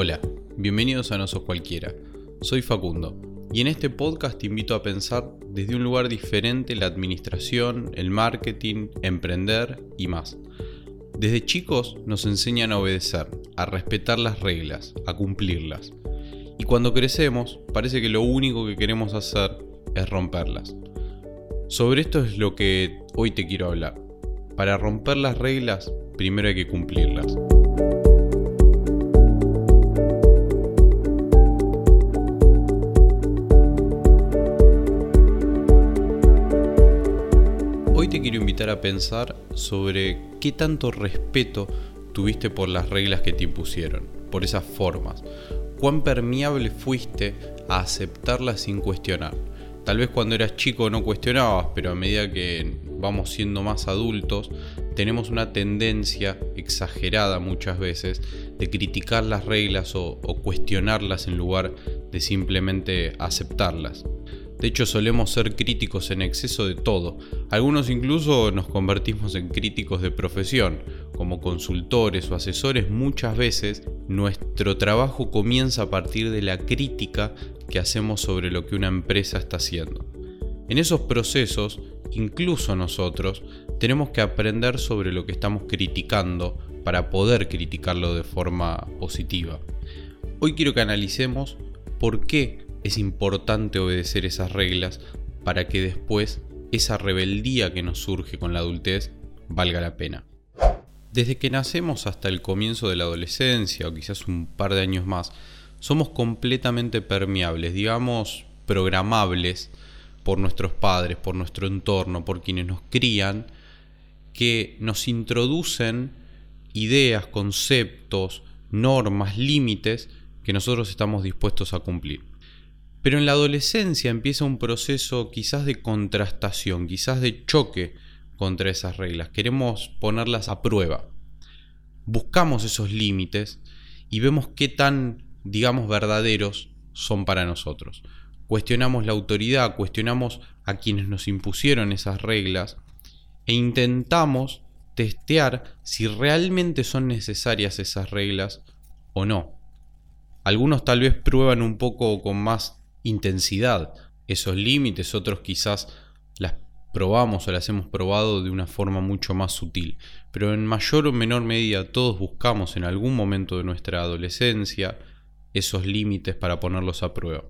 Hola, bienvenidos a No Sos Cualquiera. Soy Facundo y en este podcast te invito a pensar desde un lugar diferente la administración, el marketing, emprender y más. Desde chicos nos enseñan a obedecer, a respetar las reglas, a cumplirlas. Y cuando crecemos parece que lo único que queremos hacer es romperlas. Sobre esto es lo que hoy te quiero hablar. Para romper las reglas, primero hay que cumplirlas. Quiero invitar a pensar sobre qué tanto respeto tuviste por las reglas que te impusieron, por esas formas. Cuán permeable fuiste a aceptarlas sin cuestionar. Tal vez cuando eras chico no cuestionabas, pero a medida que vamos siendo más adultos, tenemos una tendencia exagerada muchas veces de criticar las reglas o, cuestionarlas en lugar de simplemente aceptarlas. De hecho, solemos ser críticos en exceso de todo. Algunos incluso nos convertimos en críticos de profesión. Como consultores o asesores muchas veces nuestro trabajo comienza a partir de la crítica que hacemos sobre lo que una empresa está haciendo. En esos procesos, incluso nosotros, tenemos que aprender sobre lo que estamos criticando para poder criticarlo de forma positiva. Hoy quiero que analicemos por qué es importante obedecer esas reglas para que después esa rebeldía que nos surge con la adultez valga la pena. Desde que nacemos hasta el comienzo de la adolescencia o quizás un par de años más, somos completamente permeables, digamos programables por nuestros padres, por nuestro entorno, por quienes nos crían, que nos introducen ideas, conceptos, normas, límites que nosotros estamos dispuestos a cumplir. Pero en la adolescencia empieza un proceso quizás de contrastación, quizás de choque contra esas reglas. Queremos ponerlas a prueba. Buscamos esos límites y vemos qué tan, digamos, verdaderos son para nosotros. Cuestionamos la autoridad, cuestionamos a quienes nos impusieron esas reglas e intentamos testear si realmente son necesarias esas reglas o no. Algunos tal vez prueban un poco con más intensidad esos límites, otros quizás las probamos o las hemos probado de una forma mucho más sutil. Pero en mayor o menor medida todos buscamos en algún momento de nuestra adolescencia esos límites para ponerlos a prueba.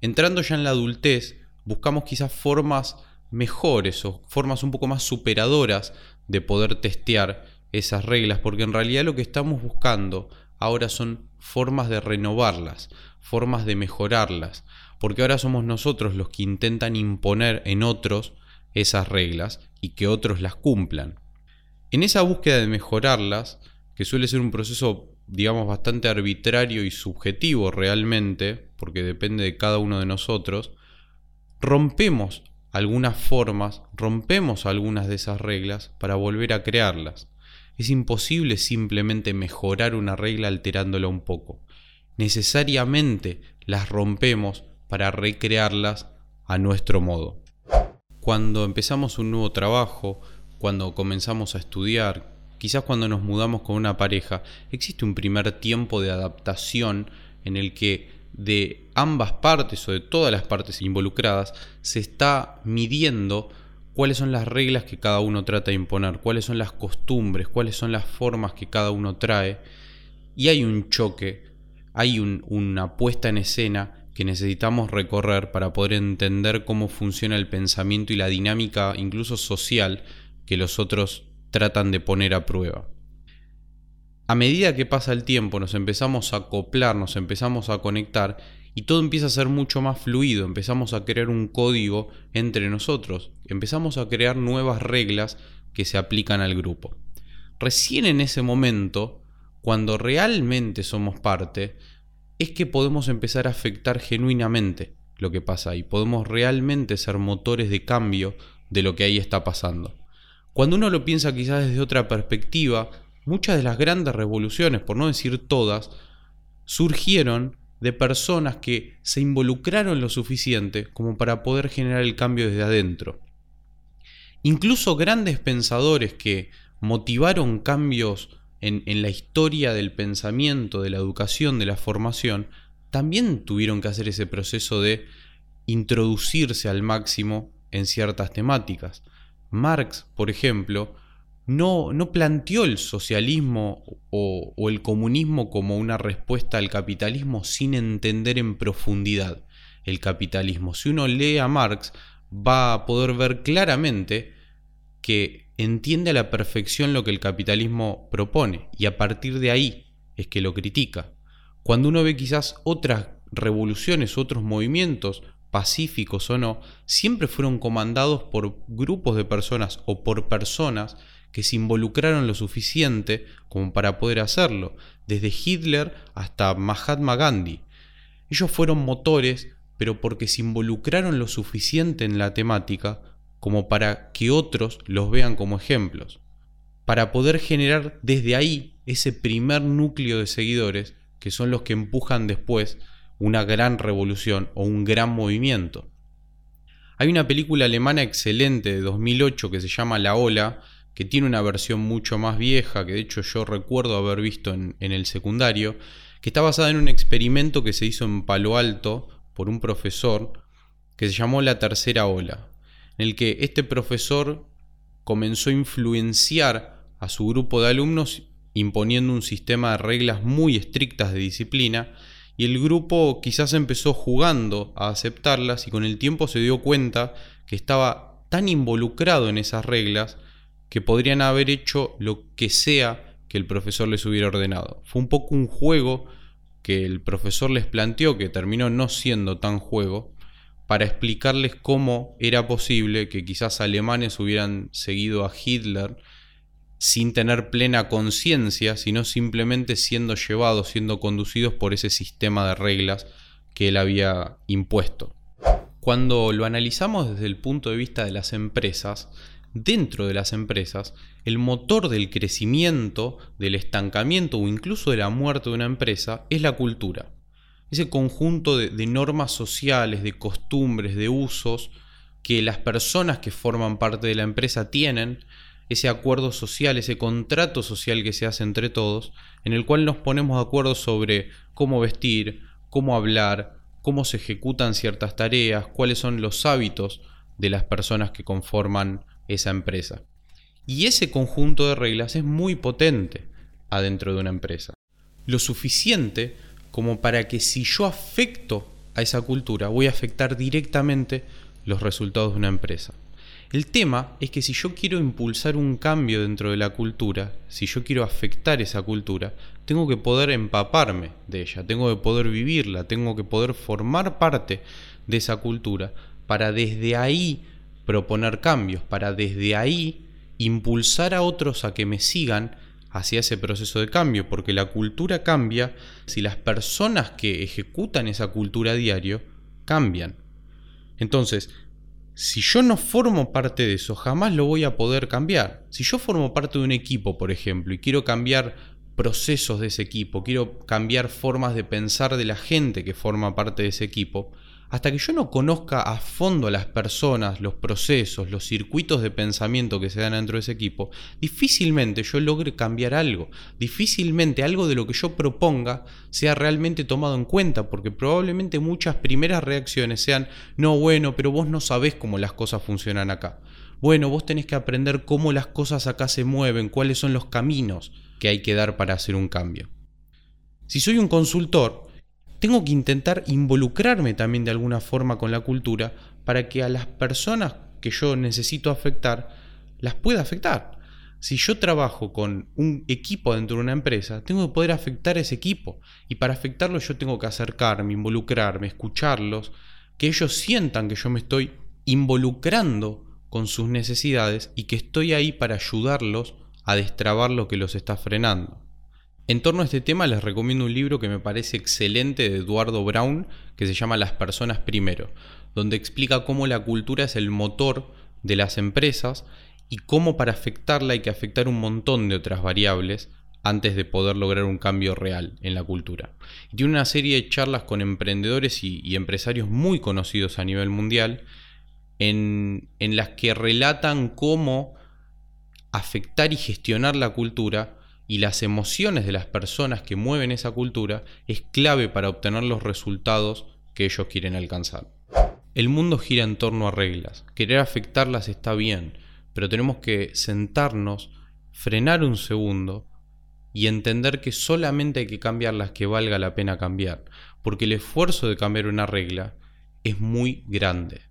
Entrando ya en la adultez, buscamos quizás formas mejores o formas un poco más superadoras de poder testear esas reglas, porque en realidad lo que estamos buscando ahora son formas de renovarlas, formas de mejorarlas, porque ahora somos nosotros los que intentan imponer en otros esas reglas y que otros las cumplan. En esa búsqueda de mejorarlas, que suele ser un proceso, digamos, bastante arbitrario y subjetivo realmente, porque depende de cada uno de nosotros, rompemos algunas formas, rompemos algunas de esas reglas para volver a crearlas. Es imposible simplemente mejorar una regla alterándola un poco. Necesariamente las rompemos para recrearlas a nuestro modo. Cuando empezamos un nuevo trabajo, cuando comenzamos a estudiar, quizás cuando nos mudamos con una pareja, existe un primer tiempo de adaptación en el que de ambas partes o de todas las partes involucradas se está midiendo cuáles son las reglas que cada uno trata de imponer, cuáles son las costumbres, cuáles son las formas que cada uno trae. Y hay un choque, hay una puesta en escena que necesitamos recorrer para poder entender cómo funciona el pensamiento y la dinámica incluso social que los otros tratan de poner a prueba. A medida que pasa el tiempo nos empezamos a acoplar, nos empezamos a conectar y todo empieza a ser mucho más fluido, empezamos a crear un código entre nosotros, empezamos a crear nuevas reglas que se aplican al grupo. Recién en ese momento, cuando realmente somos parte, es que podemos empezar a afectar genuinamente lo que pasa y podemos realmente ser motores de cambio de lo que ahí está pasando. Cuando uno lo piensa quizás desde otra perspectiva, muchas de las grandes revoluciones, por no decir todas, surgieron de personas que se involucraron lo suficiente como para poder generar el cambio desde adentro. Incluso grandes pensadores que motivaron cambios en, la historia del pensamiento, de la educación, de la formación, también tuvieron que hacer ese proceso de introducirse al máximo en ciertas temáticas. Marx, por ejemplo, no, no planteó el socialismo o, el comunismo como una respuesta al capitalismo sin entender en profundidad el capitalismo. Si uno lee a Marx, va a poder ver claramente que entiende a la perfección lo que el capitalismo propone y a partir de ahí es que lo critica. Cuando uno ve quizás otras revoluciones, otros movimientos, pacíficos o no, siempre fueron comandados por grupos de personas o por personas que se involucraron lo suficiente como para poder hacerlo, desde Hitler hasta Mahatma Gandhi. Ellos fueron motores, pero porque se involucraron lo suficiente en la temática como para que otros los vean como ejemplos, para poder generar desde ahí ese primer núcleo de seguidores que son los que empujan después una gran revolución o un gran movimiento. Hay una película alemana excelente de 2008 que se llama La Ola, que tiene una versión mucho más vieja, que de hecho yo recuerdo haber visto en, en el secundario, que está basada en un experimento que se hizo en Palo Alto por un profesor que se llamó La Tercera Ola, en el que este profesor comenzó a influenciar a su grupo de alumnos imponiendo un sistema de reglas muy estrictas de disciplina y el grupo quizás empezó jugando a aceptarlas y con el tiempo se dio cuenta que estaba tan involucrado en esas reglas que podrían haber hecho lo que sea que el profesor les hubiera ordenado. Fue un poco un juego que el profesor les planteó, que terminó no siendo tan juego, para explicarles cómo era posible que quizás alemanes hubieran seguido a Hitler sin tener plena conciencia, sino simplemente siendo llevados, siendo conducidos por ese sistema de reglas que él había impuesto. Cuando lo analizamos desde el punto de vista de las empresas, dentro de las empresas, el motor del crecimiento, del estancamiento o incluso de la muerte de una empresa es la cultura. Ese conjunto de, normas sociales, de costumbres, de usos que las personas que forman parte de la empresa tienen ese acuerdo social, ese contrato social que se hace entre todos, en el cual nos ponemos de acuerdo sobre cómo vestir, cómo hablar, cómo se ejecutan ciertas tareas, cuáles son los hábitos de las personas que conforman esa empresa. Y ese conjunto de reglas es muy potente adentro de una empresa. Lo suficiente como para que si yo afecto a esa cultura, voy a afectar directamente los resultados de una empresa. El tema es que si yo quiero impulsar un cambio dentro de la cultura, si yo quiero afectar esa cultura, tengo que poder empaparme de ella, tengo que poder vivirla, tengo que poder formar parte de esa cultura para desde ahí proponer cambios, para desde ahí impulsar a otros a que me sigan hacia ese proceso de cambio, porque la cultura cambia si las personas que ejecutan esa cultura a diario cambian. Entonces, si yo no formo parte de eso, jamás lo voy a poder cambiar. Si yo formo parte de un equipo, por ejemplo, y quiero cambiar procesos de ese equipo, quiero cambiar formas de pensar de la gente que forma parte de ese equipo, hasta que yo no conozca a fondo a las personas, los procesos, los circuitos de pensamiento que se dan dentro de ese equipo, difícilmente yo logre cambiar algo, difícilmente algo de lo que yo proponga sea realmente tomado en cuenta, porque probablemente muchas primeras reacciones sean, no, bueno, pero vos no sabés cómo las cosas funcionan acá. Bueno, vos tenés que aprender cómo las cosas acá se mueven, cuáles son los caminos que hay que dar para hacer un cambio. Si soy un consultor, tengo que intentar involucrarme también de alguna forma con la cultura para que a las personas que yo necesito afectar las pueda afectar. Si yo trabajo con un equipo dentro de una empresa, tengo que poder afectar a ese equipo. Y para afectarlo yo tengo que acercarme, involucrarme, escucharlos, que ellos sientan que yo me estoy involucrando con sus necesidades y que estoy ahí para ayudarlos a destrabar lo que los está frenando. En torno a este tema les recomiendo un libro que me parece excelente de Eduardo Brown que se llama Las personas primero, donde explica cómo la cultura es el motor de las empresas y cómo para afectarla hay que afectar un montón de otras variables antes de poder lograr un cambio real en la cultura. Y tiene una serie de charlas con emprendedores y, empresarios muy conocidos a nivel mundial en, en las que relatan cómo afectar y gestionar la cultura y las emociones de las personas que mueven esa cultura es clave para obtener los resultados que ellos quieren alcanzar. El mundo gira en torno a reglas. Querer afectarlas está bien, pero tenemos que sentarnos, frenar un segundo y entender que solamente hay que cambiar las que valga la pena cambiar, porque el esfuerzo de cambiar una regla es muy grande.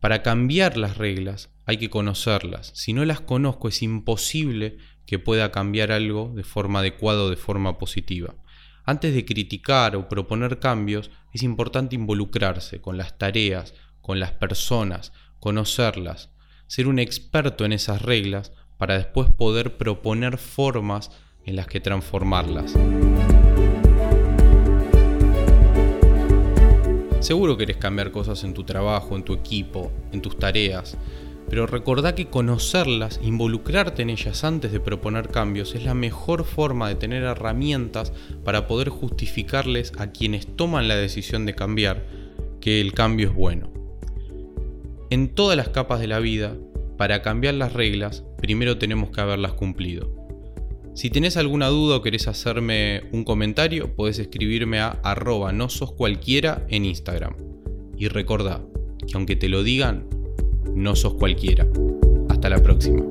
Para cambiar las reglas hay que conocerlas. Si no las conozco es imposible que pueda cambiar algo de forma adecuada o de forma positiva. Antes de criticar o proponer cambios, es importante involucrarse con las tareas, con las personas, conocerlas, ser un experto en esas reglas para después poder proponer formas en las que transformarlas. Seguro querés cambiar cosas en tu trabajo, en tu equipo, en tus tareas, pero recordá que conocerlas, involucrarte en ellas antes de proponer cambios es la mejor forma de tener herramientas para poder justificarles a quienes toman la decisión de cambiar que el cambio es bueno. En todas las capas de la vida, para cambiar las reglas, primero tenemos que haberlas cumplido. Si tenés alguna duda o querés hacerme un comentario, podés escribirme a arroba no sos cualquiera en Instagram. Y recordá que aunque te lo digan, no sos cualquiera. Hasta la próxima.